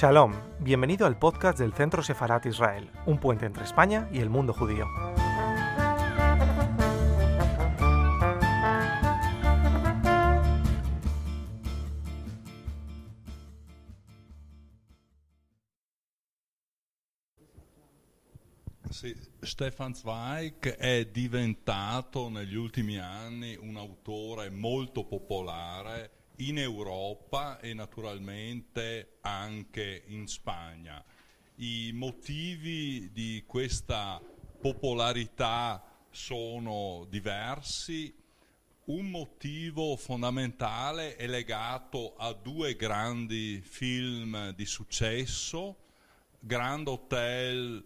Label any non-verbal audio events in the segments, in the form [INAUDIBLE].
Shalom, bienvenido al podcast del Centro Sefarat Israel, un puente entre España y el mundo judío. Sì, Stefan Zweig è diventato negli ultimi anni un autore molto popolare in Europa e naturalmente anche in Spagna. I motivi di questa popolarità sono diversi. Un motivo fondamentale è legato a due grandi film di successo, Grand Hotel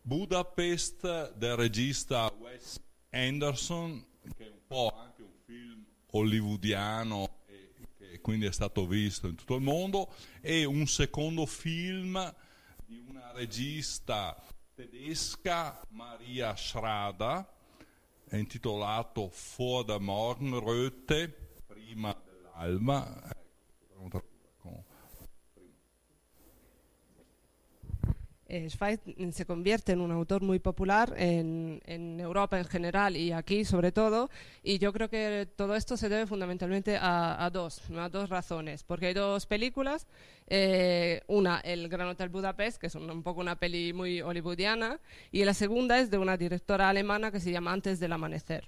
Budapest del regista Wes Anderson, che è un po' anche un film hollywoodiano quindi è stato visto in tutto il mondo, e un secondo film di una regista tedesca, Maria Schrader, è intitolato Vor der Morgenröte, prima dell'alba. Zweig se convierte en un autor muy popular en, Europa en general y aquí sobre todo. Y yo creo que todo esto se debe fundamentalmente a, dos, a dos razones. Porque hay dos películas. Eh, una, El Gran Hotel Budapest, que es un, poco una peli muy hollywoodiana. Y la segunda es de una directora alemana que se llama Antes del Amanecer.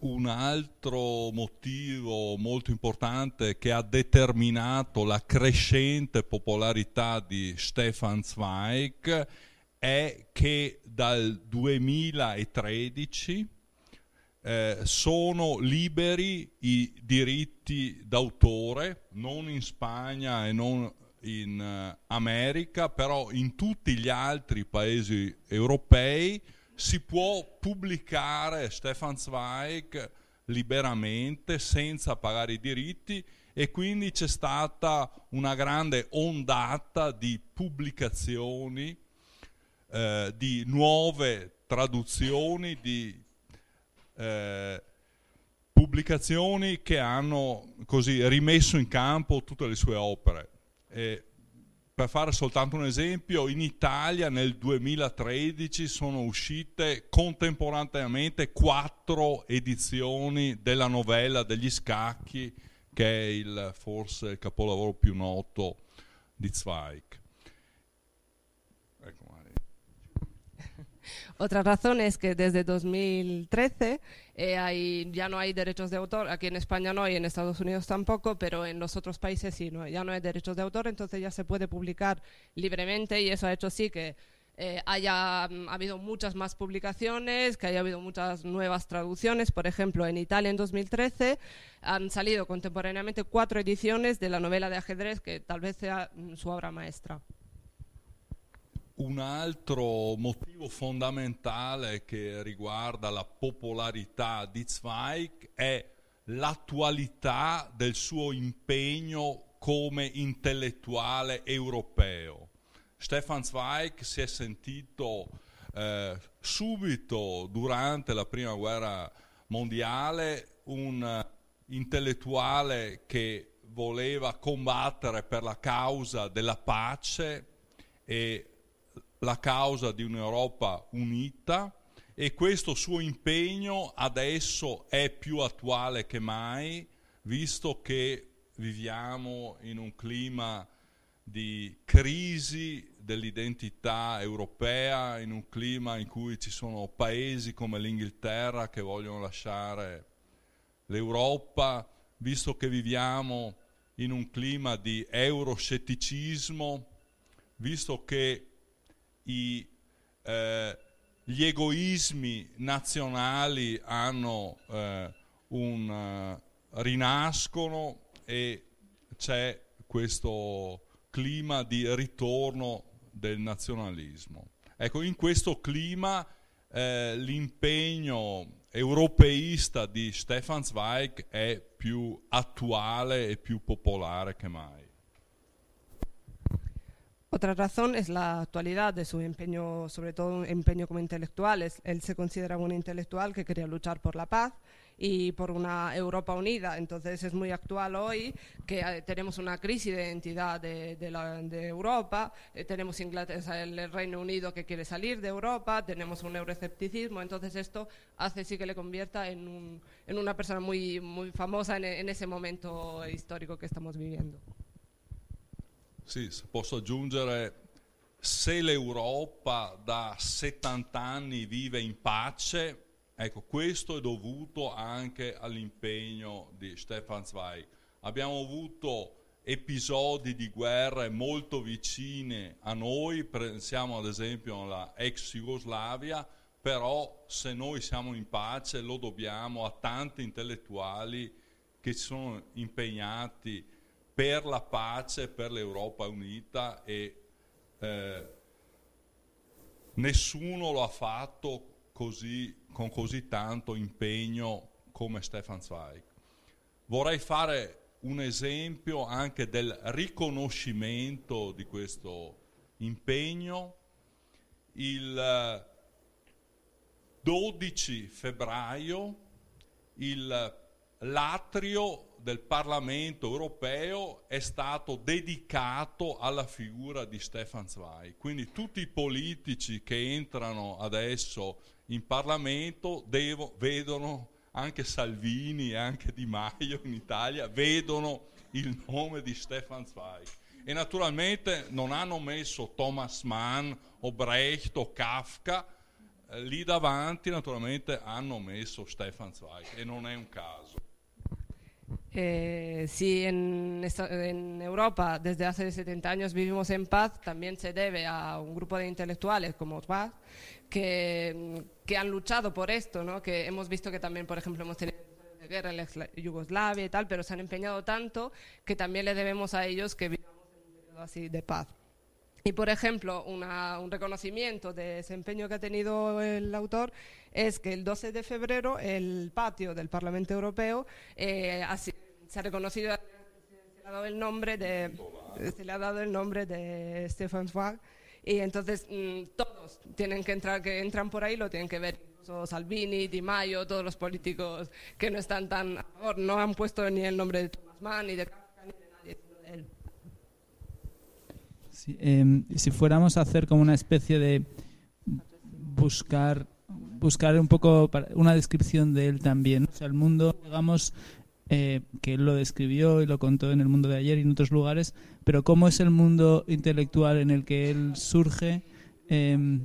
Un altro motivo molto importante che ha determinato la crescente popolarità di Stefan Zweig è che dal 2013 eh, sono liberi i diritti d'autore, non in Spagna e non in uh, America, però in tutti gli altri paesi europei si può pubblicare Stefan Zweig liberamente senza pagare i diritti e quindi c'è stata una grande ondata di pubblicazioni, eh, di nuove traduzioni, di eh, pubblicazioni che hanno così rimesso in campo tutte le sue opere. E per fare soltanto un esempio, in Italia nel 2013 sono uscite contemporaneamente quattro edizioni della novella degli scacchi, che è il, forse il capolavoro più noto di Zweig. Otra razón es que desde 2013 eh, hay, ya no hay derechos de autor, aquí en España no y en Estados Unidos tampoco, pero en los otros países sí, no, ya no hay derechos de autor, entonces ya se puede publicar libremente y eso ha hecho sí que eh, haya um, habido muchas más publicaciones, que haya habido muchas nuevas traducciones. Por ejemplo, en Italia en 2013 han salido contemporáneamente cuatro ediciones de la novela de ajedrez, que tal vez sea mm, su obra maestra. Un altro motivo fondamentale che riguarda la popolarità di Zweig è l'attualità del suo impegno come intellettuale europeo. Stefan Zweig si è sentito eh, subito durante la prima guerra mondiale un intellettuale che voleva combattere per la causa della pace e la causa di un'Europa unita e questo suo impegno adesso è più attuale che mai, visto che viviamo in un clima di crisi dell'identità europea, in un clima in cui ci sono paesi come l'Inghilterra che vogliono lasciare l'Europa, visto che viviamo in un clima di euroscetticismo, visto che i, eh, gli egoismi nazionali hanno eh, un, uh, rinascono e c'è questo clima di ritorno del nazionalismo. Ecco, in questo clima eh, l'impegno europeista di Stefan Zweig è più attuale e più popolare che mai. Otra razón es la actualidad de su empeño, sobre todo empeño como intelectual. Él se considera un intelectual que quería luchar por la paz y por una Europa unida. Entonces es muy actual hoy que eh, tenemos una crisis de identidad de, de, Europa, eh, tenemos Inglaterra, el Reino Unido que quiere salir de Europa, tenemos un euroescepticismo, entonces esto hace sí que le convierta en, un, en una persona muy, muy famosa en, ese momento histórico che stiamo vivendo. Sì, posso aggiungere, se l'Europa da 70 anni vive in pace, ecco, questo è dovuto anche all'impegno di Stefan Zweig. Abbiamo avuto episodi di guerre molto vicine a noi, pensiamo ad esempio alla ex Jugoslavia, però se noi siamo in pace lo dobbiamo a tanti intellettuali che si sono impegnati per la pace, per l'Europa unita e eh, nessuno lo ha fatto così, con così tanto impegno come Stefan Zweig. Vorrei fare un esempio anche del riconoscimento di questo impegno. Il 12 febbraio il l'atrio del Parlamento europeo è stato dedicato alla figura di Stefan Zweig. Quindi tutti i politici che entrano adesso in Parlamento devo, vedono, anche Salvini e anche Di Maio in Italia, vedono il nome di Stefan Zweig. E naturalmente non hanno messo Thomas Mann o Brecht o Kafka, eh, lì davanti naturalmente hanno messo Stefan Zweig e non è un caso. Eh, si en, en, Europa desde hace 70 años vivimos en paz, también se debe a un grupo de intelectuales como Paz que, que han luchado por esto, ¿no? que hemos visto que también, por ejemplo, hemos tenido guerra en Yugoslavia y tal, pero se han empeñado tanto que también le debemos a ellos que vivamos en un periodo así de paz. Y, por ejemplo, una, un reconocimiento de desempeño que ha tenido el autor es que el 12 de febrero el patio del Parlamento Europeo eh, ha, se ha reconocido, se le ha dado el nombre de, se le ha dado el nombre de Stefan Zweig y entonces mmm, todos tienen que entrar, que entran por ahí lo tienen que ver. Salvini, Di Maio, todos los políticos que no están tan a favor, no han puesto ni el nombre de Thomas Mann, ni de Kafka, ni de nadie, de él. Eh, si fuéramos a hacer como una especie de buscar buscar un poco una descripción de él también. O sea, el mundo, digamos, eh, que él lo describió y lo contó en el mundo de ayer y en otros lugares, pero cómo es el mundo intelectual en el que él surge, eh,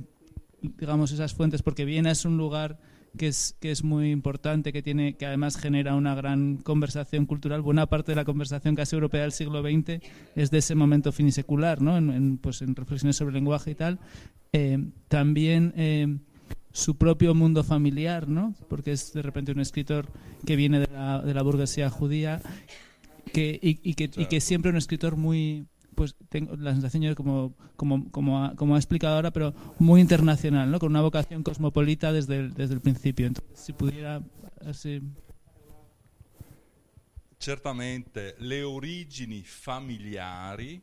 digamos, esas fuentes, porque Viena es un lugar que es, que es muy importante, que, tiene, que además genera una gran conversación cultural. Buena parte de la conversación casi europea del siglo XX es de ese momento finisecular, ¿no? en, pues en reflexiones sobre lenguaje y tal. Eh, también eh, su propio mundo familiar, ¿no? porque es de repente un escritor que viene de la, de la burguesía judía que, y, y, que, y que siempre un escritor muy pues tengo la sensación como, como, como, ha, como ha explicado ahora, pero muy internacional, ¿no? con una vocación cosmopolita desde el, desde el principio. Entonces, si pudiera así... Certamente le origini familiari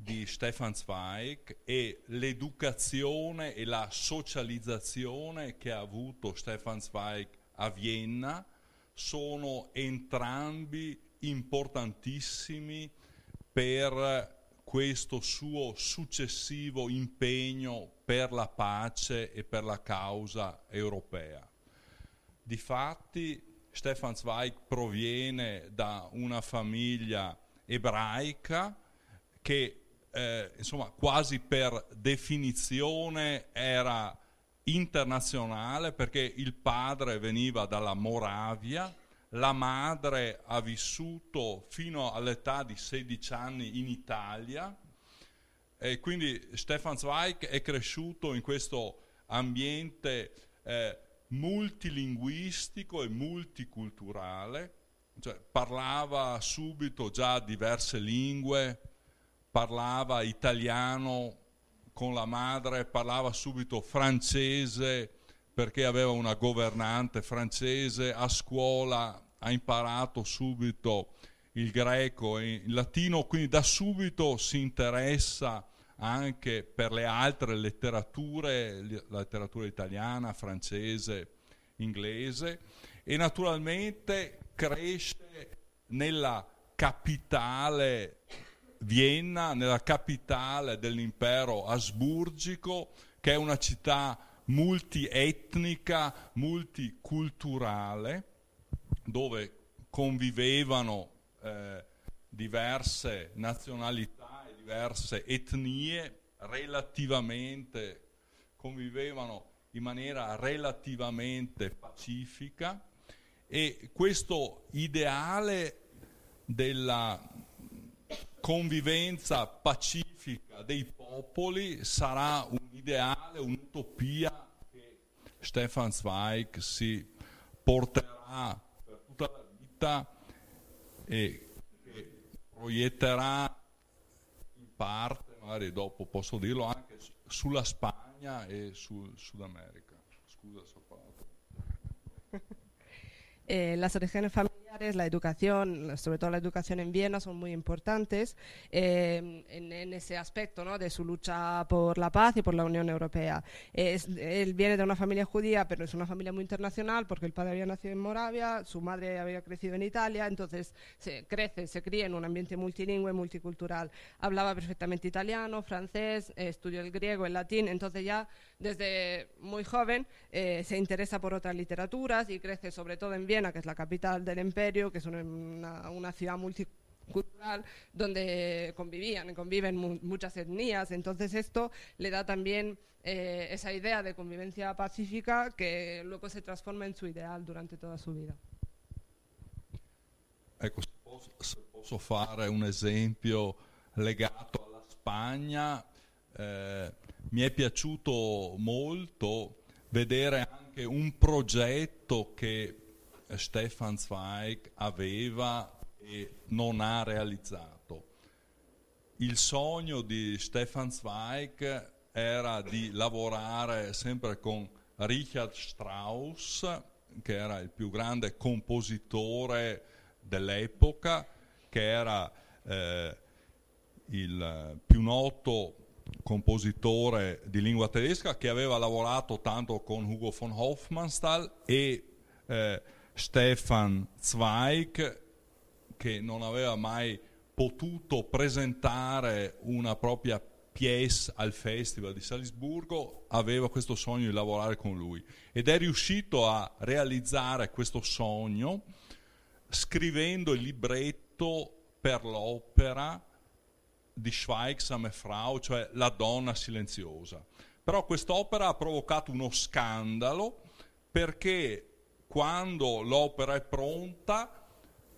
di Stefan Zweig e l'educazione e la socializzazione che ha avuto Stefan Zweig a Vienna sono entrambi importantissimi per questo suo successivo impegno per la pace e per la causa europea. Difatti Stefan Zweig proviene da una famiglia ebraica che eh, insomma quasi per definizione era internazionale perché il padre veniva dalla Moravia la madre ha vissuto fino all'età di 16 anni in Italia e quindi Stefan Zweig è cresciuto in questo ambiente eh, multilinguistico e multiculturale, cioè, parlava subito già diverse lingue, parlava italiano con la madre, parlava subito francese, perché aveva una governante francese, a scuola ha imparato subito il greco e il latino, quindi da subito si interessa anche per le altre letterature, la letteratura italiana, francese, inglese e naturalmente cresce nella capitale Vienna, nella capitale dell'impero asburgico, che è una città multietnica, multiculturale, dove convivevano eh, diverse nazionalità e diverse etnie relativamente convivevano in maniera relativamente pacifica. E questo ideale della convivenza pacifica dei popoli sarà un ideale, un'utopia che Stefan Zweig si porterà per tutta la vita e che proietterà in parte, magari dopo posso dirlo, anche sulla Spagna e sul Sud America. Scusa parlato. [LAUGHS] Eh, las orígenes familiares, la educación, sobre todo la educación en Viena, son muy importantes eh, en, en, ese aspecto ¿no? de su lucha por la paz y por la Unión Europea. Es, él viene de una familia judía, pero es una familia muy internacional porque el padre había nacido en Moravia, su madre había crecido en Italia, entonces se crece, se cría en un ambiente multilingüe, multicultural. Hablaba perfectamente italiano, francés, eh, estudió el griego, el latín, entonces ya desde muy joven eh, se interesa por otras literaturas y crece sobre todo en Viena, que es la capital del imperio, que es una, una, una ciudad multicultural donde convivían, conviven mu muchas etnias. Entonces esto le da también eh, esa idea de convivencia pacífica que luego se transforma en su ideal durante toda su vida. Ecco, se posso, se posso fare un esempio legato alla Spagna, eh, mi è piaciuto molto vedere anche un progetto che Stefan Zweig aveva e non ha realizzato. Il sogno di Stefan Zweig era di lavorare sempre con Richard Strauss, che era il più grande compositore dell'epoca, che era eh, il più noto compositore di lingua tedesca che aveva lavorato tanto con Hugo von Hofmannsthal e eh, Stefan Zweig che non aveva mai potuto presentare una propria pièce al Festival di Salisburgo, aveva questo sogno di lavorare con lui ed è riuscito a realizzare questo sogno scrivendo il libretto per l'opera di Schweigsame Frau, cioè La donna silenziosa. Però quest'opera ha provocato uno scandalo perché quando l'opera è pronta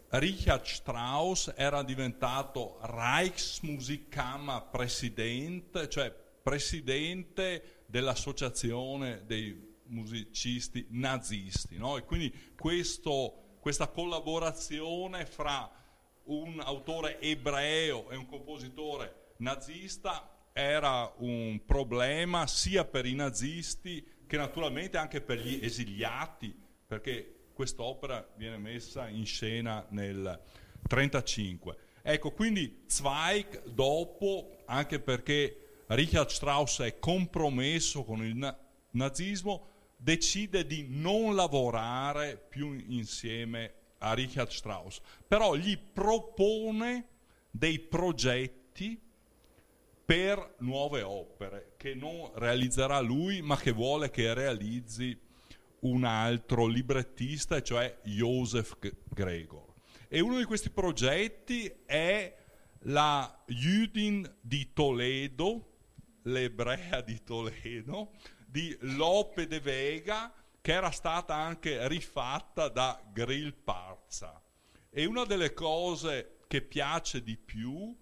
Richard Strauss era diventato Reichsmusikkammer Presidente, cioè presidente dell'associazione dei musicisti nazisti. No? E quindi questo, questa collaborazione fra un autore ebreo e un compositore nazista era un problema sia per i nazisti che naturalmente anche per gli esiliati, perché quest'opera viene messa in scena nel 1935. Ecco, quindi Zweig dopo, anche perché Richard Strauss è compromesso con il na- nazismo, decide di non lavorare più insieme a Richard Strauss, però gli propone dei progetti per nuove opere che non realizzerà lui, ma che vuole che realizzi un altro librettista, cioè Joseph Gregor. E uno di questi progetti è la Judin di Toledo, l'ebrea di Toledo, di Lope de Vega, che era stata anche rifatta da Grill Parza. E una delle cose che piace di più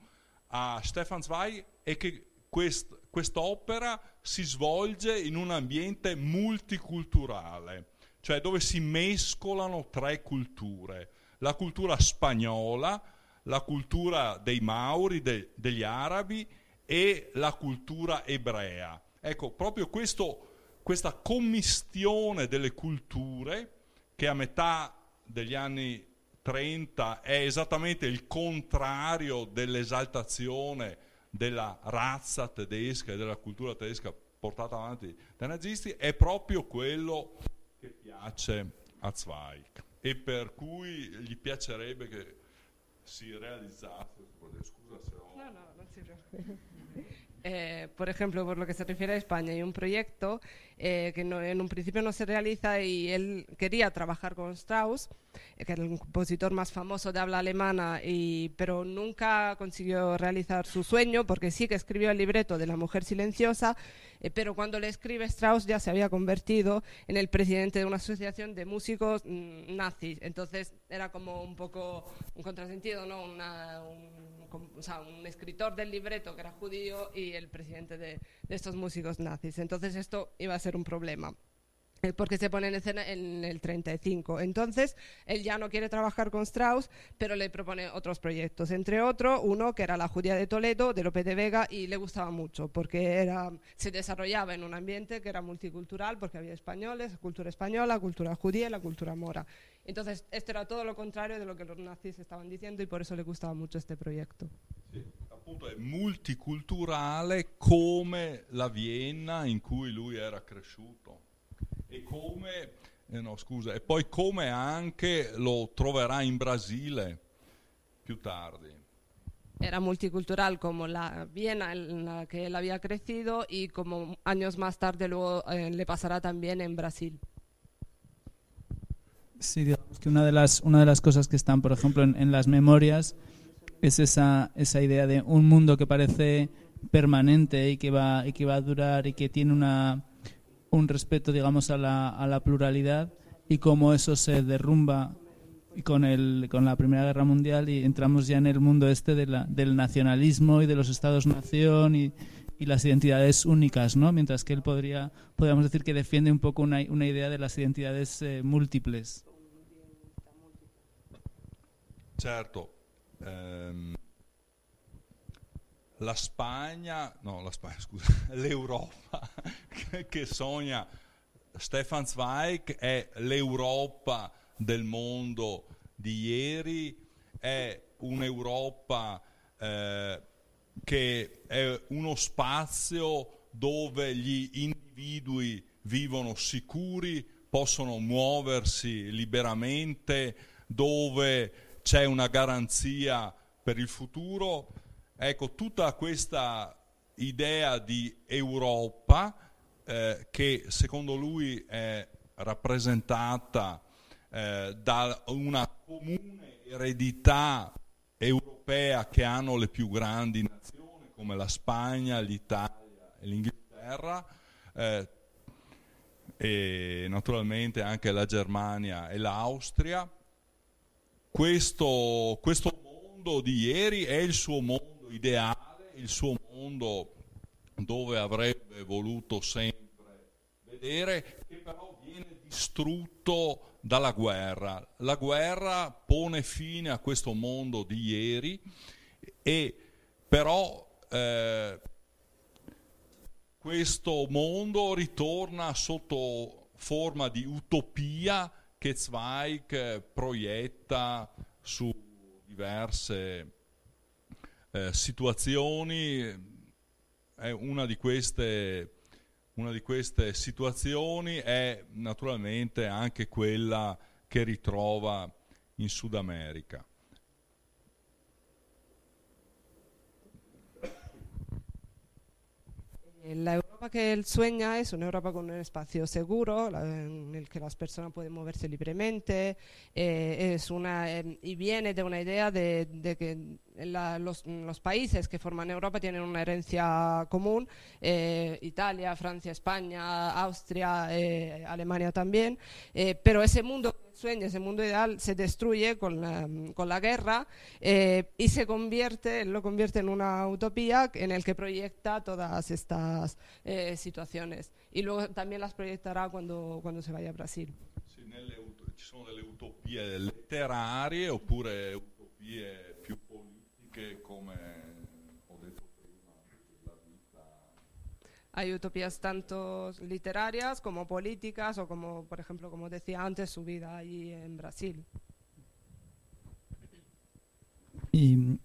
a Stefan Zweig è che quest, quest'opera si svolge in un ambiente multiculturale, cioè dove si mescolano tre culture, la cultura spagnola, la cultura dei Mauri, de, degli arabi e la cultura ebrea. Ecco, proprio questo, questa commistione delle culture che a metà degli anni 30 è esattamente il contrario dell'esaltazione della razza tedesca e della cultura tedesca portata avanti dai nazisti è proprio quello che piace a Zweig e per cui gli piacerebbe che si realizzasse. Scusa se ho... No, no, non si preoccupi. Eh, por ejemplo, por lo que se refiere a España, hay un proyecto eh, que no, en un principio no se realiza y él quería trabajar con Strauss, eh, que era el compositor más famoso de habla alemana, y, pero nunca consiguió realizar su sueño porque sí que escribió el libreto de La Mujer Silenciosa, eh, pero cuando le escribe Strauss ya se había convertido en el presidente de una asociación de músicos mm, nazis. Entonces era como un poco un contrasentido, ¿no? Una, un, o sea, un escritor del libreto que era judío y el presidente de, de estos músicos nazis. Entonces esto iba a ser un problema. Eh, Porque se pone en escena en el 35. Entonces, él ya no quiere trabajar con Strauss, pero le propone otros proyectos. Entre otros, uno que era La Judía de Toledo, de Lope de Vega, y le gustaba mucho, porque era, se desarrollaba en un ambiente que era multicultural, porque había españoles, cultura española, cultura judía y la cultura mora. Entonces, esto era todo lo contrario de lo que los nazis estaban diciendo, y por eso le gustaba mucho este proyecto. Sì, appunto è multiculturale come la Vienna in cui lui era cresciuto e come eh no, scusa, e poi come anche lo troverà in Brasile più tardi. Era multicultural como la Viena en la que él había crecido y como años más tarde luego eh, le pasará también en Brasil. Sí, digamos que una de las, una de las cosas que están, por ejemplo, en, en las memorias es esa, esa idea de un mundo que parece permanente y que va, y que va a durar y que tiene una, un respeto, digamos, a la, a la pluralidad y cómo eso se derrumba con, el, con la Primera Guerra Mundial y entramos ya en el mundo este de la, del nacionalismo y de los estados-nación y, y las identidades únicas, ¿no? Mientras que él podría, podríamos decir que defiende un poco una, una idea de las identidades eh, múltiples. Certo, ehm, la Spagna, no, la Spagna, [LAUGHS] scusa, l'Europa che, sogna Stefan Zweig è l'Europa del mondo di ieri, è un'Europa eh, che è uno spazio dove gli individui vivono sicuri, possono muoversi liberamente, dove c'è una garanzia per il futuro. Ecco, tutta questa idea di Europa eh, che secondo lui è rappresentata eh, da una comune eredità europea che hanno le più grandi nazioni come la Spagna, l'Italia e l'Inghilterra eh, e naturalmente anche la Germania e l'Austria. Questo, questo mondo di ieri è il suo mondo ideale, il suo mondo dove avrebbe voluto sempre vedere, che però viene distrutto dalla guerra. La guerra pone fine a questo mondo di ieri e però eh, questo mondo ritorna sotto forma di utopia che Zweig eh, proietta su diverse eh, situazioni. È una di queste una di queste situazioni è naturalmente anche quella che ritrova in Sud America. La Europa que él sueña es una Europa con un espacio seguro, en el que las personas pueden moverse libremente, eh, es una, eh, y viene de una idea de, que los, países que forman Europa tienen una herencia común, eh, Italia, Francia, España, Austria, eh, Alemania también, pero ese mundo sueña, ese mundo ideal, se destruye con la, con la guerra eh, y se convierte, lo convierte en una utopía en el que proyecta todas estas eh, situaciones y luego también las proyectará cuando, cuando se vaya a Brasil. Sì, nelle ci sono delle utopie letterarie oppure utopie più politiche come Hay utopías tanto literarias como políticas o como, por ejemplo, como decía antes, su vida allí en Brasil. Y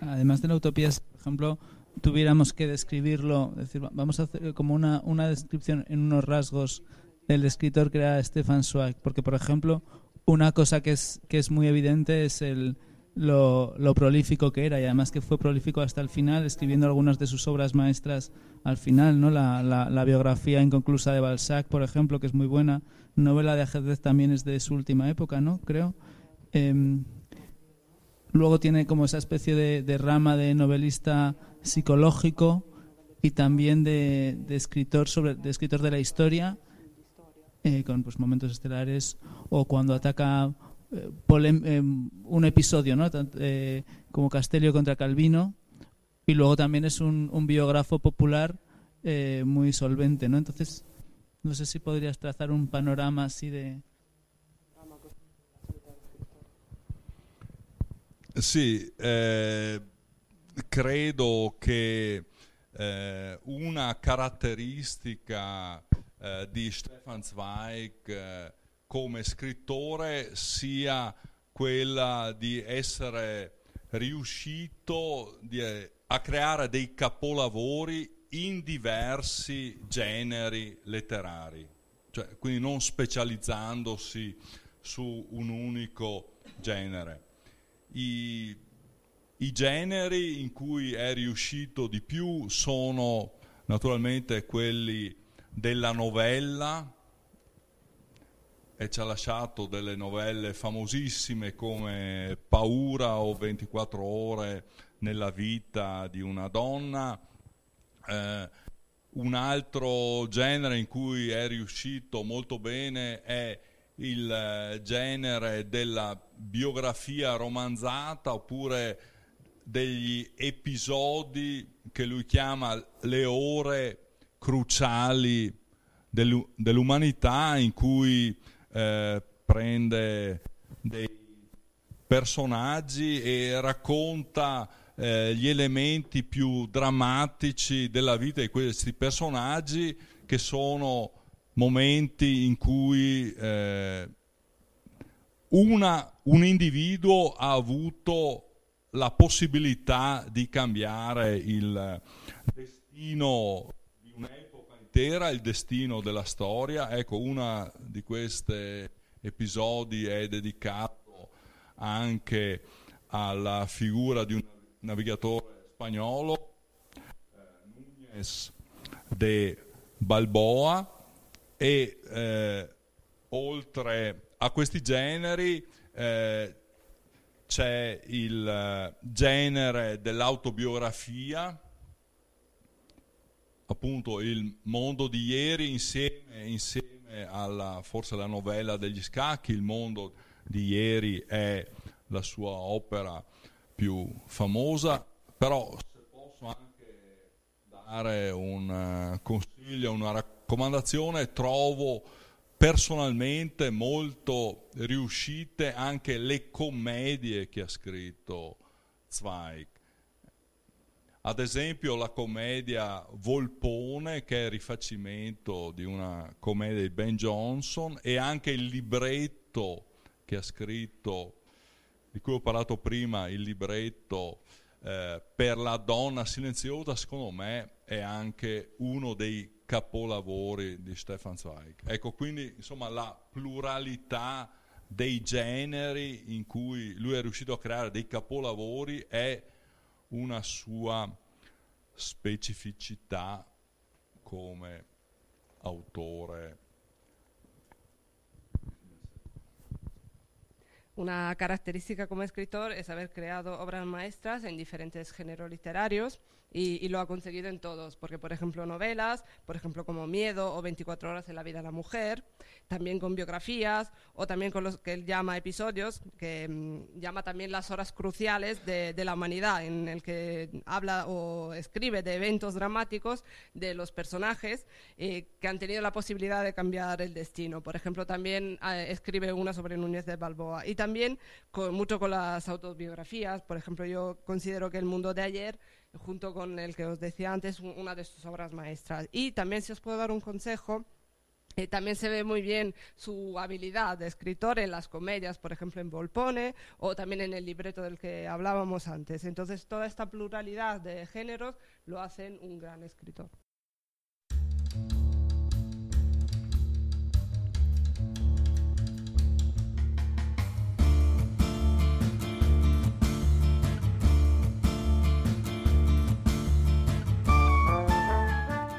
además de la utopía, por ejemplo, tuviéramos que describirlo, es decir, va- vamos a hacer como una, una descripción en unos rasgos del escritor que era Stefan Zweig, porque por ejemplo, una cosa que es, que es muy evidente es el, lo, prolífico que era y además que fue prolífico hasta el final, escribiendo algunas de sus obras maestras al final, ¿no? La, la, biografía inconclusa de Balzac, por ejemplo, que es muy buena, novela de ajedrez también es de su última época, ¿no? Creo. Eh, luego tiene como esa especie de, rama de novelista psicológico y también de, de escritor sobre de escritor de la historia eh, con pues momentos estelares o cuando ataca un episodio, ¿no? Eh, como Castellio contra Calvino, y luego también es un, biógrafo popular eh, muy solvente, ¿no? Entonces, no sé si podrías trazar un panorama así de... Sì, eh, credo eh, una caratteristica di Stefan Zweig come scrittore sia quella di essere riuscito di, a creare dei capolavori in diversi generi letterari, cioè, quindi non specializzandosi su un unico genere. I, I generi in cui è riuscito di più sono naturalmente quelli della novella, e ci ha lasciato delle novelle famosissime come Paura o 24 ore nella vita di una donna. Eh, un altro genere in cui è riuscito molto bene è il genere della biografia romanzata oppure degli episodi che lui chiama le ore cruciali dell'umanità in cui eh, prende dei personaggi e racconta eh, gli elementi più drammatici della vita di questi personaggi che sono momenti in cui eh, una, un individuo ha avuto la possibilità di cambiare il destino intera il destino della storia. Ecco, uno di questi episodi è dedicato anche alla figura di un navigatore spagnolo, eh, Núñez de Balboa, e eh, oltre a questi generi eh, c'è il eh, genere dell'autobiografia, appunto il mondo di ieri insieme, insieme alla forse la novella degli scacchi, il mondo di ieri è la sua opera più famosa, però se posso anche dare un uh, consiglio, una raccomandazione, trovo personalmente molto riuscite anche le commedie che ha scritto Zweig ad esempio la commedia Volpone, che è il rifacimento di una commedia di Ben Johnson, e anche il libretto che ha scritto, di cui ho parlato prima, il libretto eh, per la donna silenziosa, secondo me è anche uno dei capolavori di Stefan Zweig. Ecco, quindi insomma la pluralità dei generi in cui lui è riuscito a creare dei capolavori è una sua specificità come autore. Una característica como escritor es haber creado obras maestras en diferentes géneros literarios y, lo ha conseguido en todos, porque por ejemplo novelas, por ejemplo como Miedo o 24 horas en la vida de la mujer, también con biografías o también con los que él llama episodios, que mmm, llama también las horas cruciales de, de, la humanidad, en el que habla o escribe de eventos dramáticos de los personajes eh, que han tenido la posibilidad de cambiar el destino. Por ejemplo, también eh, escribe una sobre Núñez de Balboa y también con, mucho con las autobiografías. Por ejemplo, yo considero que El mundo de ayer junto con el que os decía antes, una de sus obras maestras. Y también, si os puedo dar un consejo, eh, también se ve muy bien su habilidad de escritor en las comedias, por ejemplo en Volpone, o también en el libreto del que hablábamos antes. Entonces, toda esta pluralidad de géneros lo hacen un gran escritor.